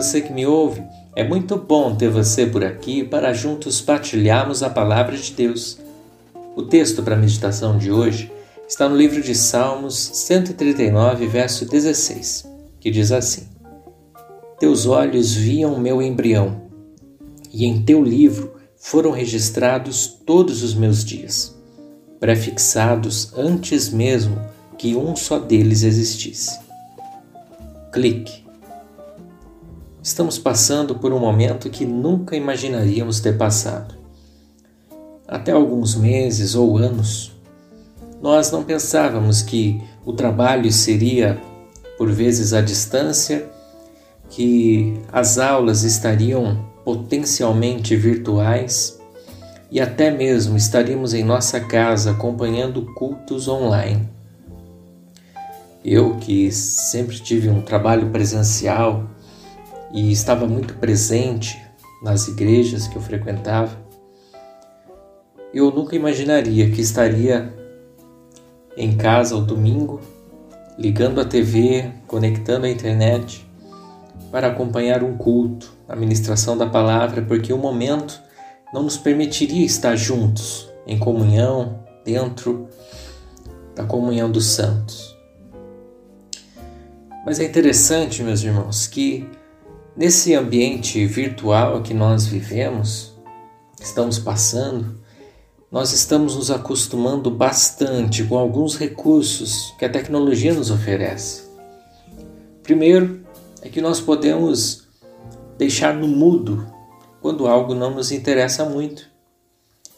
você que me ouve. É muito bom ter você por aqui para juntos partilharmos a palavra de Deus. O texto para a meditação de hoje está no livro de Salmos 139, verso 16, que diz assim: Teus olhos viam meu embrião, e em teu livro foram registrados todos os meus dias, prefixados antes mesmo que um só deles existisse. Clique. Estamos passando por um momento que nunca imaginaríamos ter passado. Até alguns meses ou anos, nós não pensávamos que o trabalho seria por vezes à distância, que as aulas estariam potencialmente virtuais e até mesmo estaríamos em nossa casa acompanhando cultos online. Eu, que sempre tive um trabalho presencial e estava muito presente nas igrejas que eu frequentava, eu nunca imaginaria que estaria em casa ao domingo, ligando a TV, conectando a internet para acompanhar um culto, a ministração da palavra, porque o momento não nos permitiria estar juntos em comunhão, dentro da comunhão dos santos. Mas é interessante, meus irmãos, que nesse ambiente virtual que nós vivemos, estamos passando, nós estamos nos acostumando bastante com alguns recursos que a tecnologia nos oferece. Primeiro, é que nós podemos deixar no mudo quando algo não nos interessa muito.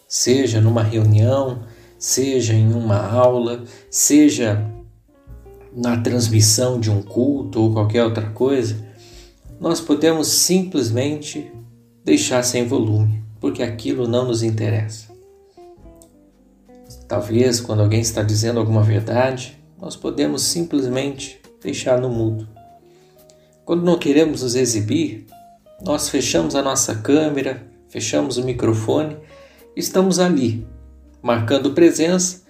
Seja numa reunião, seja em uma aula, seja na transmissão de um culto ou qualquer outra coisa, nós podemos simplesmente deixar sem volume, porque aquilo não nos interessa. Talvez quando alguém está dizendo alguma verdade, nós podemos simplesmente deixar no mudo. Quando não queremos nos exibir, nós fechamos a nossa câmera, fechamos o microfone, estamos ali, marcando presença,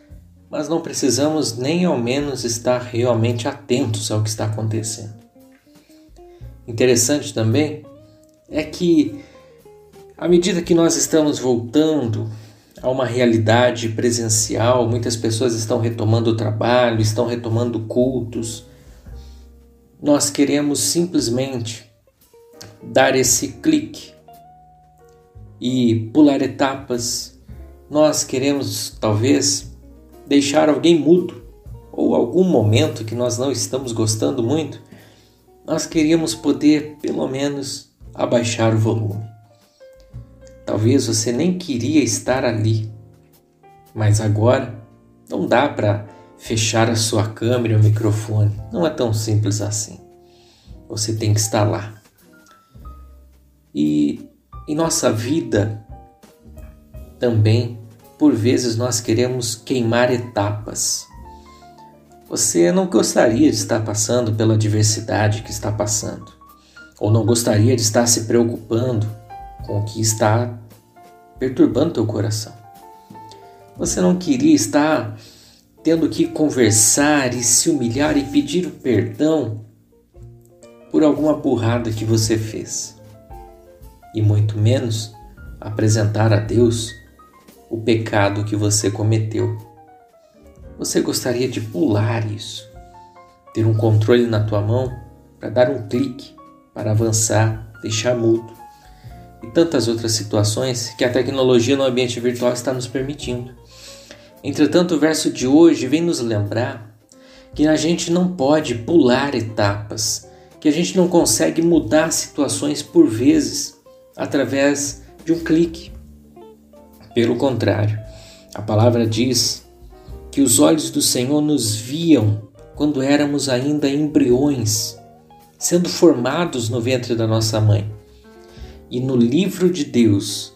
mas não precisamos nem ao menos estar realmente atentos ao que está acontecendo. Interessante também é que, à medida que nós estamos voltando a uma realidade presencial, muitas pessoas estão retomando o trabalho, estão retomando cultos, nós queremos simplesmente dar esse clique e pular etapas. Nós queremos talvez deixar alguém mudo ou algum momento que nós não estamos gostando muito. Nós queríamos poder pelo menos abaixar o volume. Talvez você nem queria estar ali, mas agora não dá para fechar a sua câmera e o microfone. Não é tão simples assim. Você tem que estar lá. E em nossa vida também, por vezes, nós queremos queimar etapas. Você não gostaria de estar passando pela diversidade que está passando, ou não gostaria de estar se preocupando com o que está perturbando teu coração. Você não queria estar tendo que conversar e se humilhar e pedir perdão por alguma burrada que você fez, e muito menos apresentar a Deus o pecado que você cometeu. Você gostaria de pular isso, ter um controle na tua mão para dar um clique, para avançar, deixar mudo e tantas outras situações que a tecnologia no ambiente virtual está nos permitindo. Entretanto, o verso de hoje vem nos lembrar que a gente não pode pular etapas, que a gente não consegue mudar situações por vezes através de um clique. Pelo contrário, a palavra diz que os olhos do Senhor nos viam quando éramos ainda embriões, sendo formados no ventre da nossa mãe. E no livro de Deus,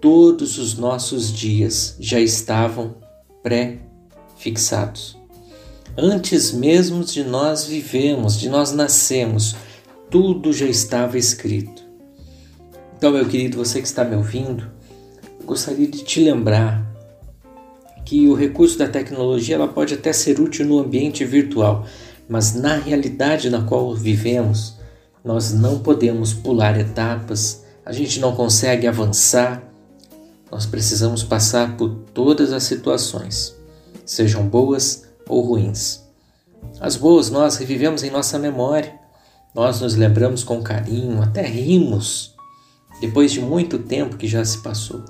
todos os nossos dias já estavam pré-fixados. Antes mesmo de nós vivemos, de nós nascemos, tudo já estava escrito. Então, meu querido, você que está me ouvindo, gostaria de te lembrar que o recurso da tecnologia ela pode até ser útil no ambiente virtual, mas na realidade na qual vivemos, nós não podemos pular etapas, a gente não consegue avançar. Nós precisamos passar por todas as situações, sejam boas ou ruins. As boas nós revivemos em nossa memória, nós nos lembramos com carinho, até rimos, depois de muito tempo que já se passou.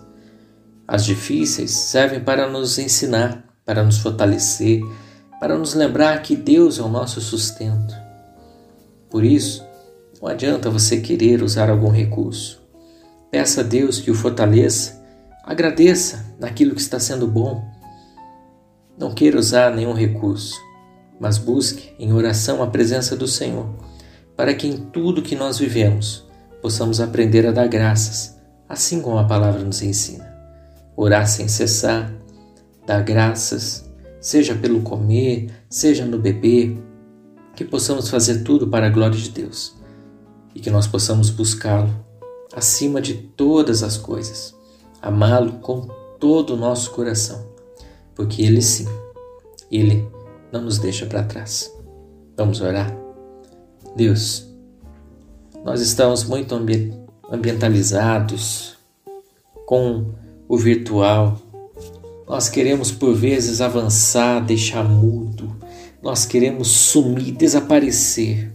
As difíceis servem para nos ensinar, para nos fortalecer, para nos lembrar que Deus é o nosso sustento. Por isso, não adianta você querer usar algum recurso. Peça a Deus que o fortaleça, agradeça naquilo que está sendo bom. Não queira usar nenhum recurso, mas busque em oração a presença do Senhor, para que em tudo que nós vivemos possamos aprender a dar graças, assim como a palavra nos ensina. Orar sem cessar, dar graças, seja pelo comer, seja no beber, que possamos fazer tudo para a glória de Deus e que nós possamos buscá-lo acima de todas as coisas, amá-lo com todo o nosso coração, porque Ele sim, Ele não nos deixa para trás. Vamos orar? Deus, nós estamos muito ambientalizados com o virtual. Nós queremos por vezes avançar, deixar mudo. Nós queremos sumir, desaparecer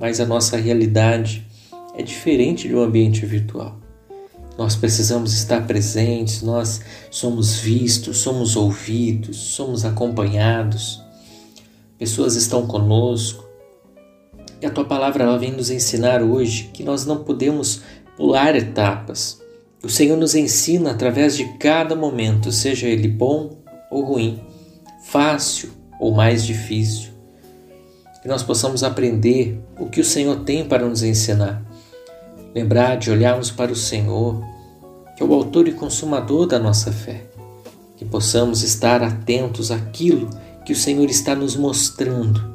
mas a nossa realidade é diferente de um ambiente virtual. Nós precisamos estar presentes, nós somos vistos, somos ouvidos, somos acompanhados. Pessoas estão conosco. E a tua palavra ela vem nos ensinar hoje que nós não podemos pular etapas. O Senhor nos ensina através de cada momento, seja ele bom ou ruim, fácil ou mais difícil que nós possamos aprender o que o Senhor tem para nos ensinar. Lembrar de olharmos para o Senhor, que é o autor e consumador da nossa fé. Que possamos estar atentos àquilo que o Senhor está nos mostrando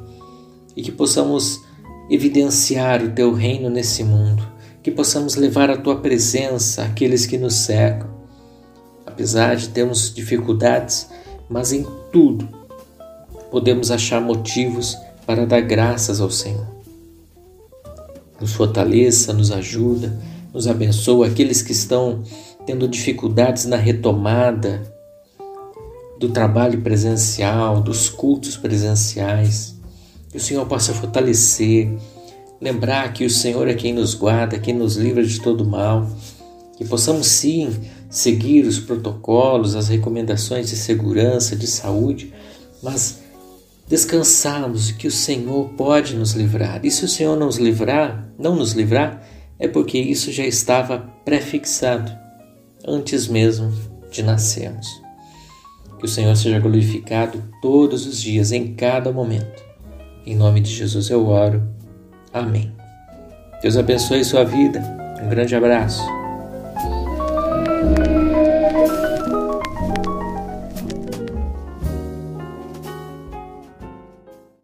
e que possamos evidenciar o teu reino nesse mundo, que possamos levar a tua presença àqueles que nos cercam. Apesar de termos dificuldades, mas em tudo podemos achar motivos para dar graças ao Senhor. Nos fortaleça, nos ajuda, nos abençoa aqueles que estão tendo dificuldades na retomada do trabalho presencial, dos cultos presenciais. Que o Senhor possa fortalecer, lembrar que o Senhor é quem nos guarda, quem nos livra de todo mal. Que possamos sim seguir os protocolos, as recomendações de segurança, de saúde, mas descansarmos que o Senhor pode nos livrar. E se o Senhor nos livrar, não nos livrar, é porque isso já estava prefixado antes mesmo de nascermos. Que o Senhor seja glorificado todos os dias, em cada momento. Em nome de Jesus eu oro. Amém. Deus abençoe sua vida. Um grande abraço.